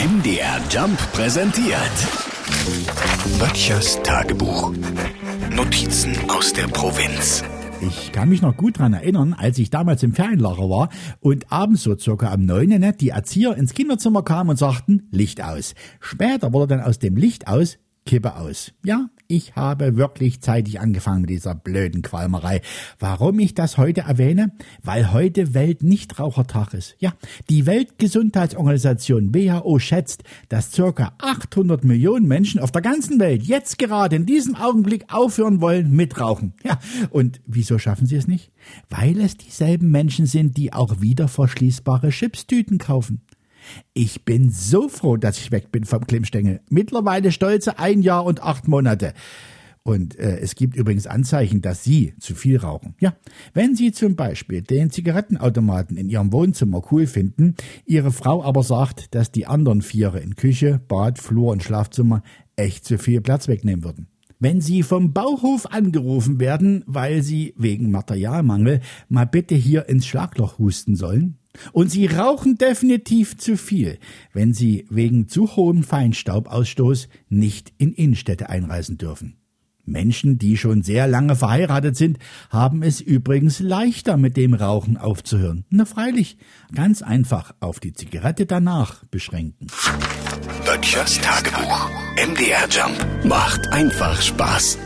MDR Jump präsentiert. Böttchers Tagebuch. Notizen aus der Provinz. Ich kann mich noch gut dran erinnern, als ich damals im Ferienlager war und abends so circa am 9. Ne, die Erzieher ins Kinderzimmer kamen und sagten, Licht aus. Später wurde dann aus dem Licht aus Kippe aus. Ja, ich habe wirklich zeitig angefangen mit dieser blöden Qualmerei. Warum ich das heute erwähne? Weil heute Weltnichtrauchertag ist. Ja, die Weltgesundheitsorganisation WHO schätzt, dass circa 800 Millionen Menschen auf der ganzen Welt jetzt gerade in diesem Augenblick aufhören wollen mit Rauchen. Ja, und wieso schaffen sie es nicht? Weil es dieselben Menschen sind, die auch wieder verschließbare Chipstüten kaufen. Ich bin so froh, dass ich weg bin vom Klimmstängel. Mittlerweile stolze ein Jahr und acht Monate. Und äh, es gibt übrigens Anzeichen, dass Sie zu viel rauchen. Ja, wenn Sie zum Beispiel den Zigarettenautomaten in Ihrem Wohnzimmer cool finden, Ihre Frau aber sagt, dass die anderen Viere in Küche, Bad, Flur und Schlafzimmer echt zu viel Platz wegnehmen würden. Wenn Sie vom Bauhof angerufen werden, weil Sie wegen Materialmangel mal bitte hier ins Schlagloch husten sollen, und Sie rauchen definitiv zu viel, wenn Sie wegen zu hohem Feinstaubausstoß nicht in Innenstädte einreisen dürfen. Menschen, die schon sehr lange verheiratet sind, haben es übrigens leichter mit dem Rauchen aufzuhören. Na freilich, ganz einfach auf die Zigarette danach beschränken. Böttchers Tagebuch. MDR Jump macht einfach Spaß.